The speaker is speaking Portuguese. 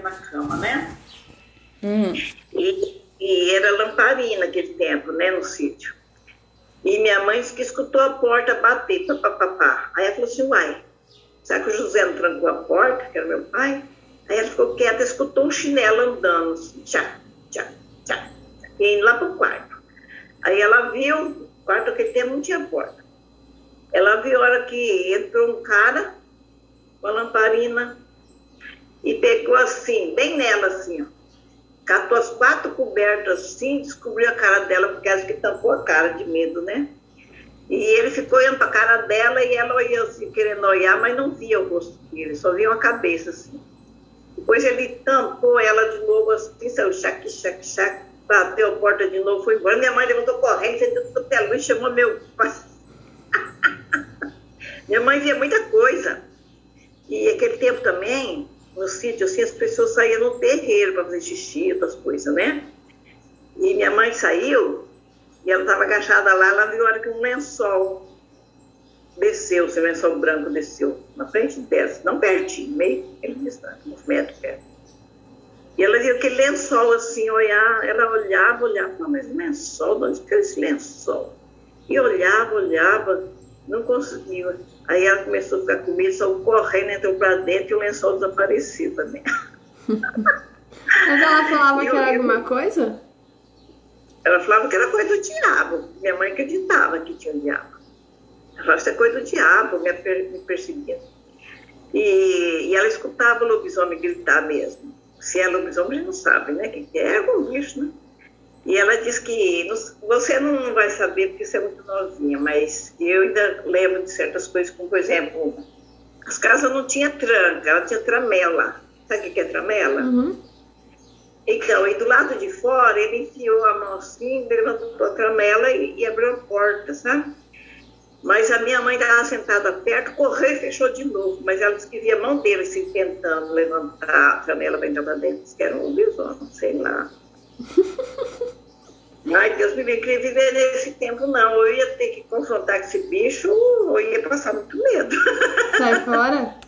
na cama, né? Hum. E, e era lamparina naquele tempo, né, no sítio. E minha mãe disse que escutou a porta bater, papapá. Aí ela falou assim, uai, será que o José não trancou a porta, que era meu pai? Aí ela ficou quieta, escutou um chinelo andando, assim, tchá, tchá, tchá, e indo lá pro quarto. Aí ela viu, o quarto aquele tempo não tinha porta. Ela viu a hora que entrou um cara com a lamparina e pegou assim, bem nela assim, ó. Catou as quatro cobertas assim, descobriu a cara dela, porque acho que tampou a cara de medo, né? E ele ficou olhando para a cara dela e ela olhou assim, querendo olhar, mas não via o rosto dele, só via uma cabeça assim. Depois ele tampou ela de novo assim, saiu chac, chac, chac, bateu a porta de novo, foi embora. Minha mãe levantou correndo, sentou tudo pela luz, chamou meu pai. Minha mãe via muita coisa. E aquele tempo também, no sítio, assim, as pessoas saíam no terreiro para fazer xixi, outras coisas, né? E minha mãe saiu, e ela estava agachada lá, ela viu hora que um lençol desceu, esse lençol branco desceu na frente dela, não pertinho, meio distante, uns metros perto. E ela viu aquele lençol assim, olhar, ela olhava, olhava, mas lençol, de onde que é esse lençol? E olhava, olhava, não conseguia. Aí ela começou a ficar com medo, saiu correndo, entrou para dentro e o lençol desapareceu também. Mas ela falava Eu- que era eu- alguma coisa? Ela falava que era coisa do diabo. Minha mãe acreditava que tinha um diabo. Ela falava, isso é coisa do diabo, me, me perseguindo. E, e ela escutava o lobisomem gritar mesmo. Se é lobisomem, a gente não sabe, né? O que que é? É algum bicho, né? E ela disse que você não vai saber porque você é muito novinha, mas eu ainda lembro de certas coisas, como por exemplo, as casas não tinha tranca, ela tinha tramela. Sabe o que que é tramela? Uhum. Então, e do lado de fora, ele enfiou a mão assim, levantou a tramela e, e abriu a porta, sabe? Mas a minha mãe estava sentada perto, correu e fechou de novo. Mas ela disse que via a mão dele se tentando levantar a tramela para entrar para dentro. Disse que era um lobisomem, sei lá. Deus me livre, queria viver nesse tempo, não. Eu ia ter que confrontar com esse bicho, ou ia passar muito medo. Sai fora?